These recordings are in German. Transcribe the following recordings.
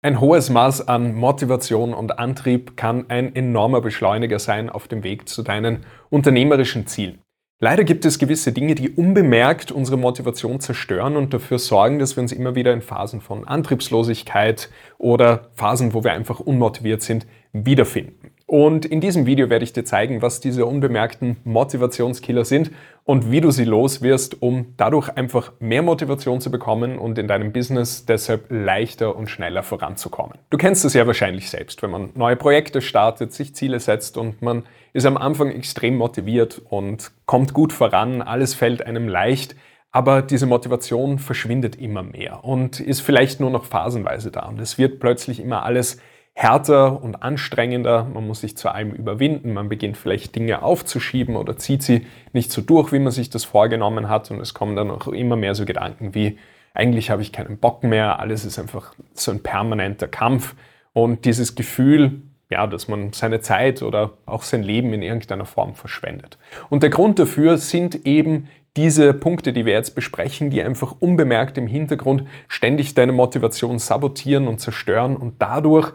Ein hohes Maß an Motivation und Antrieb kann ein enormer Beschleuniger sein auf dem Weg zu deinen unternehmerischen Zielen. Leider gibt es gewisse Dinge, die unbemerkt unsere Motivation zerstören und dafür sorgen, dass wir uns immer wieder in Phasen von Antriebslosigkeit oder Phasen, wo wir einfach unmotiviert sind, wiederfinden. Und in diesem Video werde ich dir zeigen, was diese unbemerkten Motivationskiller sind und wie du sie los wirst, um dadurch einfach mehr Motivation zu bekommen und in deinem Business deshalb leichter und schneller voranzukommen. Du kennst es ja wahrscheinlich selbst, wenn man neue Projekte startet, sich Ziele setzt und man ist am Anfang extrem motiviert und kommt gut voran, alles fällt einem leicht. Aber diese Motivation verschwindet immer mehr und ist vielleicht nur noch phasenweise da. Und es wird plötzlich immer alles härter und anstrengender. Man muss sich zu allem überwinden. Man beginnt vielleicht Dinge aufzuschieben oder zieht sie nicht so durch, wie man sich das vorgenommen hat. Und es kommen dann auch immer mehr so Gedanken wie, eigentlich habe ich keinen Bock mehr. Alles ist einfach so ein permanenter Kampf. Und dieses Gefühl, ja, dass man seine Zeit oder auch sein Leben in irgendeiner Form verschwendet. Und der Grund dafür sind eben diese Punkte, die wir jetzt besprechen, die einfach unbemerkt im Hintergrund ständig deine Motivation sabotieren und zerstören und dadurch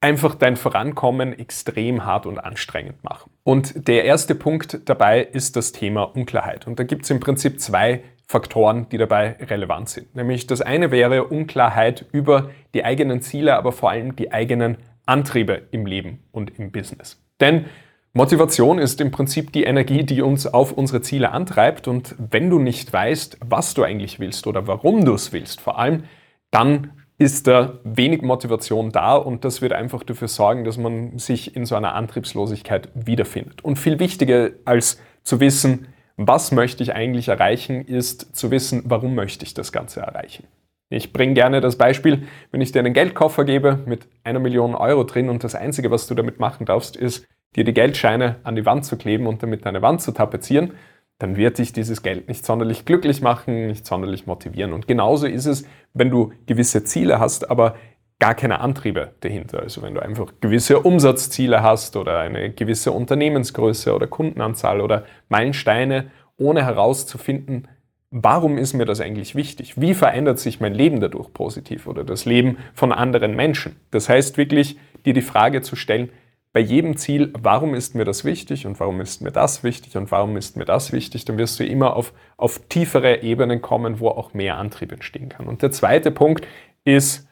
einfach dein Vorankommen extrem hart und anstrengend machen. Und der erste Punkt dabei ist das Thema Unklarheit. Und da gibt es im Prinzip zwei Faktoren, die dabei relevant sind. Nämlich das eine wäre Unklarheit über die eigenen Ziele, aber vor allem die eigenen Antriebe im Leben und im Business. Denn Motivation ist im Prinzip die Energie, die uns auf unsere Ziele antreibt. Und wenn du nicht weißt, was du eigentlich willst oder warum du es willst, vor allem, dann ist da wenig Motivation da und das wird einfach dafür sorgen, dass man sich in so einer Antriebslosigkeit wiederfindet. Und viel wichtiger als zu wissen, was möchte ich eigentlich erreichen, ist zu wissen, warum möchte ich das Ganze erreichen. Ich bringe gerne das Beispiel, wenn ich dir einen Geldkoffer gebe mit einer Million Euro drin und das Einzige, was du damit machen darfst, ist, dir die Geldscheine an die Wand zu kleben und damit deine Wand zu tapezieren, dann wird dich dieses Geld nicht sonderlich glücklich machen, nicht sonderlich motivieren. Und genauso ist es, wenn du gewisse Ziele hast, aber gar keine Antriebe dahinter. Also wenn du einfach gewisse Umsatzziele hast oder eine gewisse Unternehmensgröße oder Kundenanzahl oder Meilensteine, ohne herauszufinden, warum ist mir das eigentlich wichtig? Wie verändert sich mein Leben dadurch positiv oder das Leben von anderen Menschen? Das heißt wirklich, dir die Frage zu stellen, bei jedem Ziel, warum ist mir das wichtig und warum ist mir das wichtig und warum ist mir das wichtig, dann wirst du immer auf, auf tiefere Ebenen kommen, wo auch mehr Antrieb entstehen kann. Und der zweite Punkt ist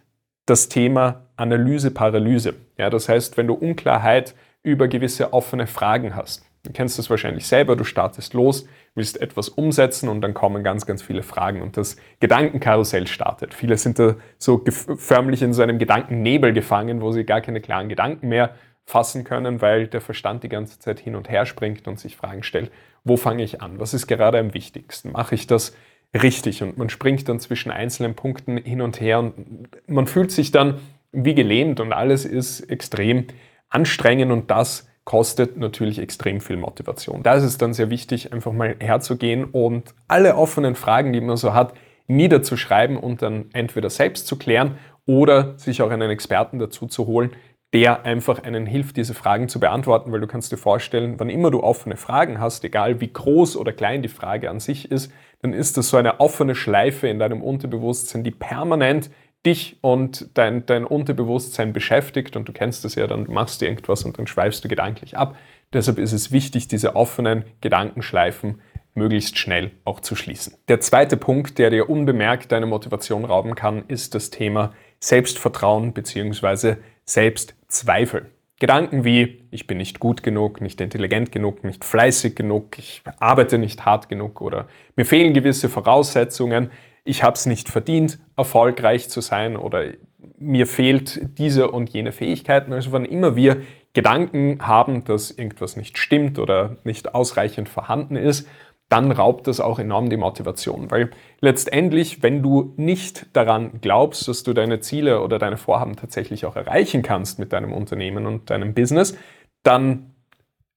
das Thema Analyse-Paralyse. Ja, das heißt, wenn du Unklarheit über gewisse offene Fragen hast. Du kennst das wahrscheinlich selber, du startest los, willst etwas umsetzen und dann kommen ganz, ganz viele Fragen und das Gedankenkarussell startet. Viele sind da so förmlich in so einem Gedankennebel gefangen, wo sie gar keine klaren Gedanken mehr fassen können, weil der Verstand die ganze Zeit hin und her springt und sich Fragen stellt, wo fange ich an? Was ist gerade am wichtigsten? Mache ich das richtig? Und man springt dann zwischen einzelnen Punkten hin und her und man fühlt sich dann wie gelähmt und alles ist extrem anstrengend und das kostet natürlich extrem viel Motivation. Da ist es dann sehr wichtig, einfach mal herzugehen und alle offenen Fragen, die man so hat, niederzuschreiben und dann entweder selbst zu klären oder sich auch einen Experten dazu zu holen, der einfach einen hilft, diese Fragen zu beantworten, weil du kannst dir vorstellen, wann immer du offene Fragen hast, egal wie groß oder klein die Frage an sich ist, dann ist das so eine offene Schleife in deinem Unterbewusstsein, die permanent dich und dein, dein Unterbewusstsein beschäftigt und du kennst das ja, dann machst du irgendwas und dann schweifst du gedanklich ab. Deshalb ist es wichtig, diese offenen Gedankenschleifen möglichst schnell auch zu schließen. Der zweite Punkt, der dir unbemerkt deine Motivation rauben kann, ist das Thema Selbstvertrauen bzw. Selbstzweifel. Gedanken wie, ich bin nicht gut genug, nicht intelligent genug, nicht fleißig genug, ich arbeite nicht hart genug oder mir fehlen gewisse Voraussetzungen, ich habe es nicht verdient, erfolgreich zu sein oder mir fehlt diese und jene Fähigkeiten. Also wann immer wir Gedanken haben, dass irgendwas nicht stimmt oder nicht ausreichend vorhanden ist, dann raubt das auch enorm die Motivation. Weil letztendlich, wenn du nicht daran glaubst, dass du deine Ziele oder deine Vorhaben tatsächlich auch erreichen kannst mit deinem Unternehmen und deinem Business, dann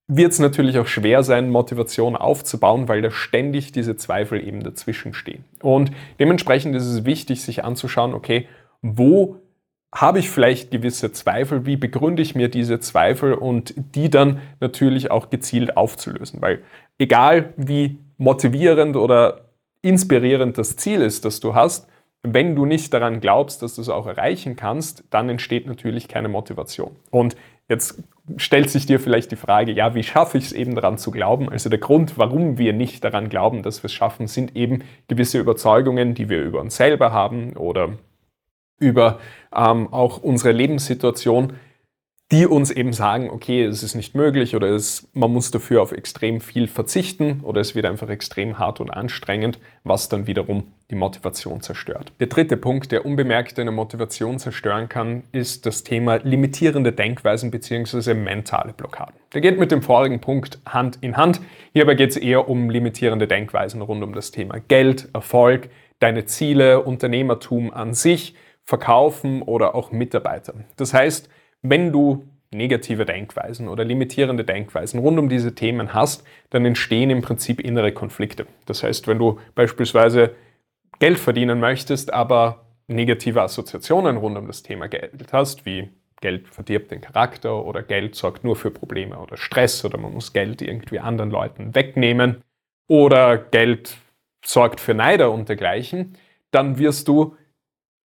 wird es natürlich auch schwer sein, Motivation aufzubauen, weil da ständig diese Zweifel eben dazwischen stehen. Und dementsprechend ist es wichtig, sich anzuschauen, okay, wo habe ich vielleicht gewisse Zweifel, wie begründe ich mir diese Zweifel und die dann natürlich auch gezielt aufzulösen. Weil egal wie motivierend oder inspirierend das Ziel ist, das du hast, wenn du nicht daran glaubst, dass du es auch erreichen kannst, dann entsteht natürlich keine Motivation. Und jetzt stellt sich dir vielleicht die Frage, ja, wie schaffe ich es eben daran zu glauben? Also der Grund, warum wir nicht daran glauben, dass wir es schaffen, sind eben gewisse Überzeugungen, die wir über uns selber haben oder über ähm, auch unsere Lebenssituation, die uns eben sagen, okay, es ist nicht möglich oder es, man muss dafür auf extrem viel verzichten oder es wird einfach extrem hart und anstrengend, was dann wiederum die Motivation zerstört. Der dritte Punkt, der unbemerkt eine Motivation zerstören kann, ist das Thema limitierende Denkweisen bzw. mentale Blockaden. Der geht mit dem vorigen Punkt Hand in Hand. Hierbei geht es eher um limitierende Denkweisen rund um das Thema Geld, Erfolg, deine Ziele, Unternehmertum an sich, Verkaufen oder auch Mitarbeiter. Das heißt, wenn du negative Denkweisen oder limitierende Denkweisen rund um diese Themen hast, dann entstehen im Prinzip innere Konflikte. Das heißt, wenn du beispielsweise Geld verdienen möchtest, aber negative Assoziationen rund um das Thema Geld hast, wie Geld verdirbt den Charakter oder Geld sorgt nur für Probleme oder Stress oder man muss Geld irgendwie anderen Leuten wegnehmen oder Geld sorgt für Neider und dergleichen, dann wirst du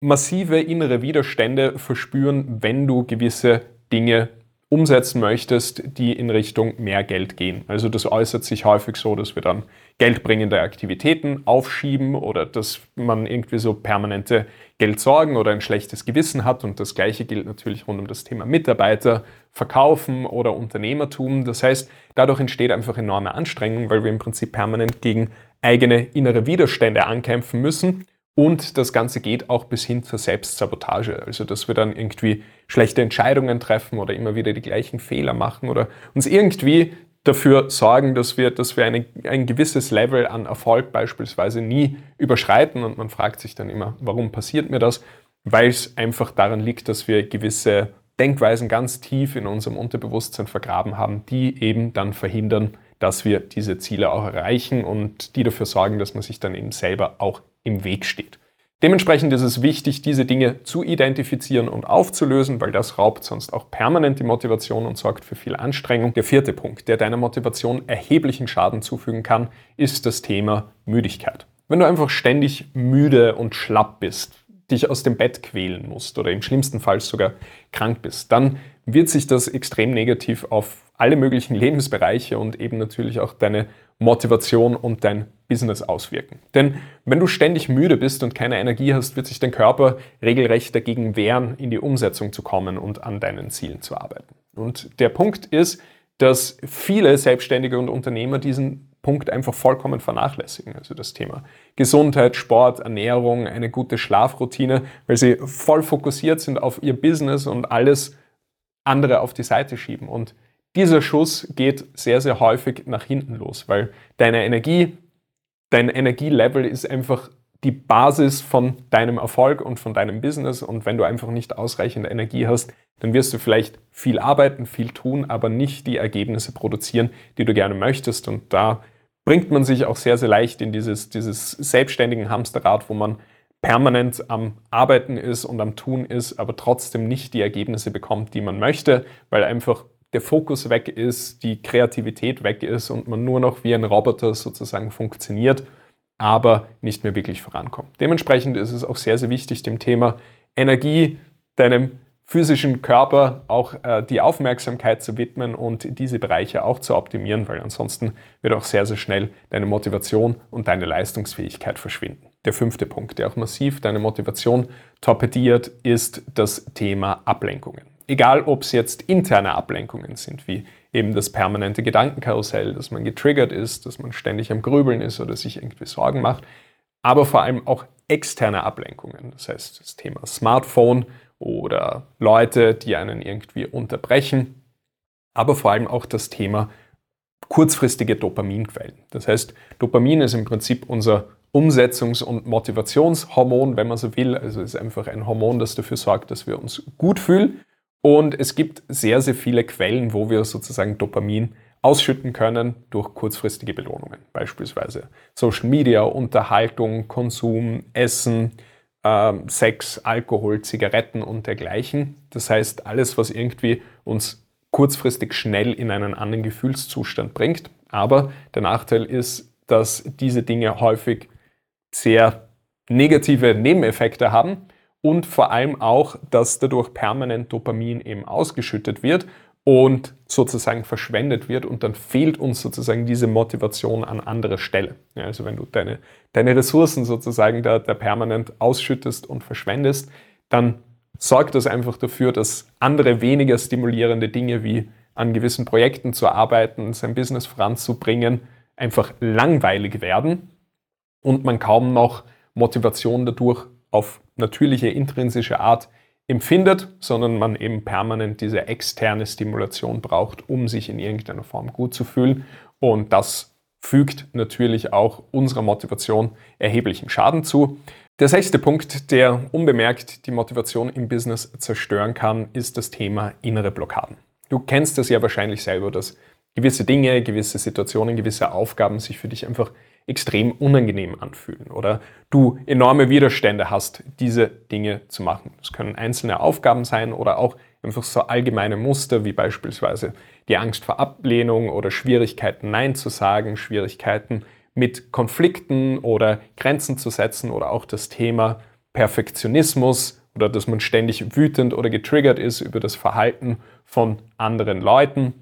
massive innere Widerstände verspüren, wenn du gewisse Dinge umsetzen möchtest, die in Richtung mehr Geld gehen. Also das äußert sich häufig so, dass wir dann geldbringende Aktivitäten aufschieben oder dass man irgendwie so permanente Geldsorgen oder ein schlechtes Gewissen hat. Und das Gleiche gilt natürlich rund um das Thema Mitarbeiter, Verkaufen oder Unternehmertum. Das heißt, dadurch entsteht einfach enorme Anstrengung, weil wir im Prinzip permanent gegen eigene innere Widerstände ankämpfen müssen und das Ganze geht auch bis hin zur Selbstsabotage. Also, dass wir dann irgendwie schlechte Entscheidungen treffen oder immer wieder die gleichen Fehler machen oder uns irgendwie dafür sorgen, dass wir, dass wir eine, ein gewisses Level an Erfolg beispielsweise nie überschreiten. Und man fragt sich dann immer, warum passiert mir das? Weil es einfach daran liegt, dass wir gewisse Denkweisen ganz tief in unserem Unterbewusstsein vergraben haben, die eben dann verhindern, dass wir diese Ziele auch erreichen und die dafür sorgen, dass man sich dann eben selber auch im Weg steht. Dementsprechend ist es wichtig, diese Dinge zu identifizieren und aufzulösen, weil das raubt sonst auch permanent die Motivation und sorgt für viel Anstrengung. Der vierte Punkt, der deiner Motivation erheblichen Schaden zufügen kann, ist das Thema Müdigkeit. Wenn du einfach ständig müde und schlapp bist, dich aus dem Bett quälen musst oder im schlimmsten Fall sogar krank bist, dann wird sich das extrem negativ auf alle möglichen Lebensbereiche und eben natürlich auch deine Motivation und dein Business auswirken. Denn wenn du ständig müde bist und keine Energie hast, wird sich dein Körper regelrecht dagegen wehren, in die Umsetzung zu kommen und an deinen Zielen zu arbeiten. Und der Punkt ist, dass viele Selbstständige und Unternehmer diesen Punkt einfach vollkommen vernachlässigen. Also das Thema Gesundheit, Sport, Ernährung, eine gute Schlafroutine, weil sie voll fokussiert sind auf ihr Business und alles andere auf die Seite schieben. Und dieser Schuss geht sehr, sehr häufig nach hinten los, weil deine Energie, dein Energielevel ist einfach die Basis von deinem Erfolg und von deinem Business. Und wenn du einfach nicht ausreichend Energie hast, dann wirst du vielleicht viel arbeiten, viel tun, aber nicht die Ergebnisse produzieren, die du gerne möchtest. Und da bringt man sich auch sehr, sehr leicht in dieses, dieses selbstständigen Hamsterrad, wo man permanent am Arbeiten ist und am Tun ist, aber trotzdem nicht die Ergebnisse bekommt, die man möchte, weil einfach der Fokus weg ist, die Kreativität weg ist und man nur noch wie ein Roboter sozusagen funktioniert, aber nicht mehr wirklich vorankommt. Dementsprechend ist es auch sehr, sehr wichtig, dem Thema Energie, deinem physischen Körper auch äh, die Aufmerksamkeit zu widmen und diese Bereiche auch zu optimieren, weil ansonsten wird auch sehr, sehr schnell deine Motivation und deine Leistungsfähigkeit verschwinden. Der fünfte Punkt, der auch massiv deine Motivation torpediert, ist das Thema Ablenkungen. Egal, ob es jetzt interne Ablenkungen sind, wie eben das permanente Gedankenkarussell, dass man getriggert ist, dass man ständig am Grübeln ist oder sich irgendwie Sorgen macht, aber vor allem auch externe Ablenkungen. Das heißt, das Thema Smartphone oder Leute, die einen irgendwie unterbrechen, aber vor allem auch das Thema kurzfristige Dopaminquellen. Das heißt, Dopamin ist im Prinzip unser Umsetzungs- und Motivationshormon, wenn man so will. Also es ist einfach ein Hormon, das dafür sorgt, dass wir uns gut fühlen. Und es gibt sehr, sehr viele Quellen, wo wir sozusagen Dopamin ausschütten können durch kurzfristige Belohnungen. Beispielsweise Social Media, Unterhaltung, Konsum, Essen, äh, Sex, Alkohol, Zigaretten und dergleichen. Das heißt, alles, was irgendwie uns kurzfristig schnell in einen anderen Gefühlszustand bringt. Aber der Nachteil ist, dass diese Dinge häufig sehr negative Nebeneffekte haben und vor allem auch, dass dadurch permanent Dopamin eben ausgeschüttet wird und sozusagen verschwendet wird und dann fehlt uns sozusagen diese Motivation an anderer Stelle. Ja, also wenn du deine, deine Ressourcen sozusagen da, da permanent ausschüttest und verschwendest, dann sorgt das einfach dafür, dass andere weniger stimulierende Dinge wie an gewissen Projekten zu arbeiten, sein Business voranzubringen, einfach langweilig werden und man kaum noch Motivation dadurch auf natürliche, intrinsische Art empfindet, sondern man eben permanent diese externe Stimulation braucht, um sich in irgendeiner Form gut zu fühlen. Und das fügt natürlich auch unserer Motivation erheblichen Schaden zu. Der sechste Punkt, der unbemerkt die Motivation im Business zerstören kann, ist das Thema innere Blockaden. Du kennst das ja wahrscheinlich selber, dass gewisse Dinge, gewisse Situationen, gewisse Aufgaben sich für dich einfach extrem unangenehm anfühlen oder du enorme Widerstände hast, diese Dinge zu machen. Das können einzelne Aufgaben sein oder auch einfach so allgemeine Muster wie beispielsweise die Angst vor Ablehnung oder Schwierigkeiten Nein zu sagen, Schwierigkeiten mit Konflikten oder Grenzen zu setzen oder auch das Thema Perfektionismus oder dass man ständig wütend oder getriggert ist über das Verhalten von anderen Leuten,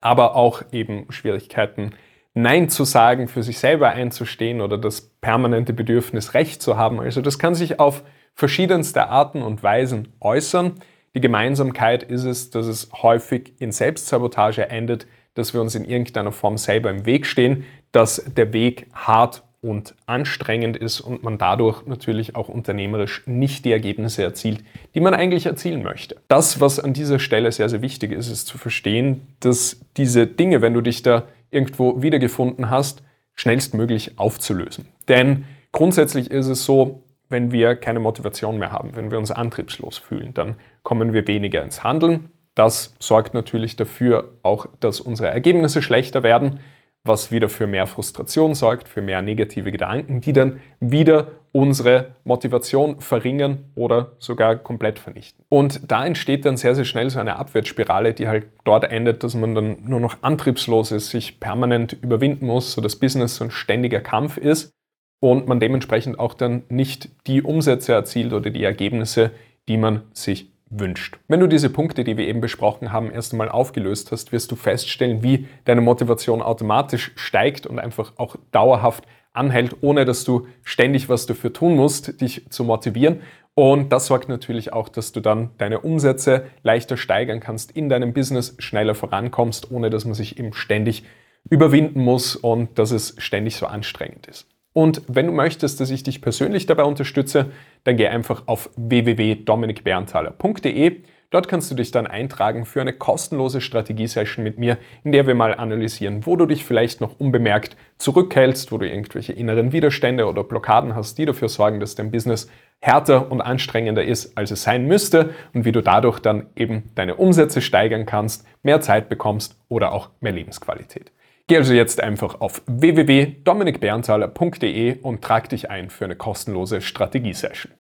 aber auch eben Schwierigkeiten Nein zu sagen, für sich selber einzustehen oder das permanente Bedürfnis, Recht zu haben. Also das kann sich auf verschiedenste Arten und Weisen äußern. Die Gemeinsamkeit ist es, dass es häufig in Selbstsabotage endet, dass wir uns in irgendeiner Form selber im Weg stehen, dass der Weg hart und anstrengend ist und man dadurch natürlich auch unternehmerisch nicht die Ergebnisse erzielt, die man eigentlich erzielen möchte. Das, was an dieser Stelle sehr, sehr wichtig ist, ist zu verstehen, dass diese Dinge, wenn du dich da irgendwo wiedergefunden hast, schnellstmöglich aufzulösen. Denn grundsätzlich ist es so, wenn wir keine Motivation mehr haben, wenn wir uns antriebslos fühlen, dann kommen wir weniger ins Handeln. Das sorgt natürlich dafür auch, dass unsere Ergebnisse schlechter werden was wieder für mehr Frustration sorgt, für mehr negative Gedanken, die dann wieder unsere Motivation verringern oder sogar komplett vernichten. Und da entsteht dann sehr, sehr schnell so eine Abwärtsspirale, die halt dort endet, dass man dann nur noch antriebslos ist, sich permanent überwinden muss, so das Business so ein ständiger Kampf ist und man dementsprechend auch dann nicht die Umsätze erzielt oder die Ergebnisse, die man sich wünscht. Wenn du diese Punkte, die wir eben besprochen haben, erst einmal aufgelöst hast, wirst du feststellen, wie deine Motivation automatisch steigt und einfach auch dauerhaft anhält, ohne dass du ständig was dafür tun musst, dich zu motivieren. Und das sorgt natürlich auch, dass du dann deine Umsätze leichter steigern kannst, in deinem Business schneller vorankommst, ohne dass man sich eben ständig überwinden muss und dass es ständig so anstrengend ist. Und wenn du möchtest, dass ich dich persönlich dabei unterstütze, dann geh einfach auf www.dominikberntaler.de. Dort kannst du dich dann eintragen für eine kostenlose Strategiesession mit mir, in der wir mal analysieren, wo du dich vielleicht noch unbemerkt zurückhältst, wo du irgendwelche inneren Widerstände oder Blockaden hast, die dafür sorgen, dass dein Business härter und anstrengender ist, als es sein müsste und wie du dadurch dann eben deine Umsätze steigern kannst, mehr Zeit bekommst oder auch mehr Lebensqualität. Geh also jetzt einfach auf www.dominikberntaler.de und trag dich ein für eine kostenlose Strategiesession.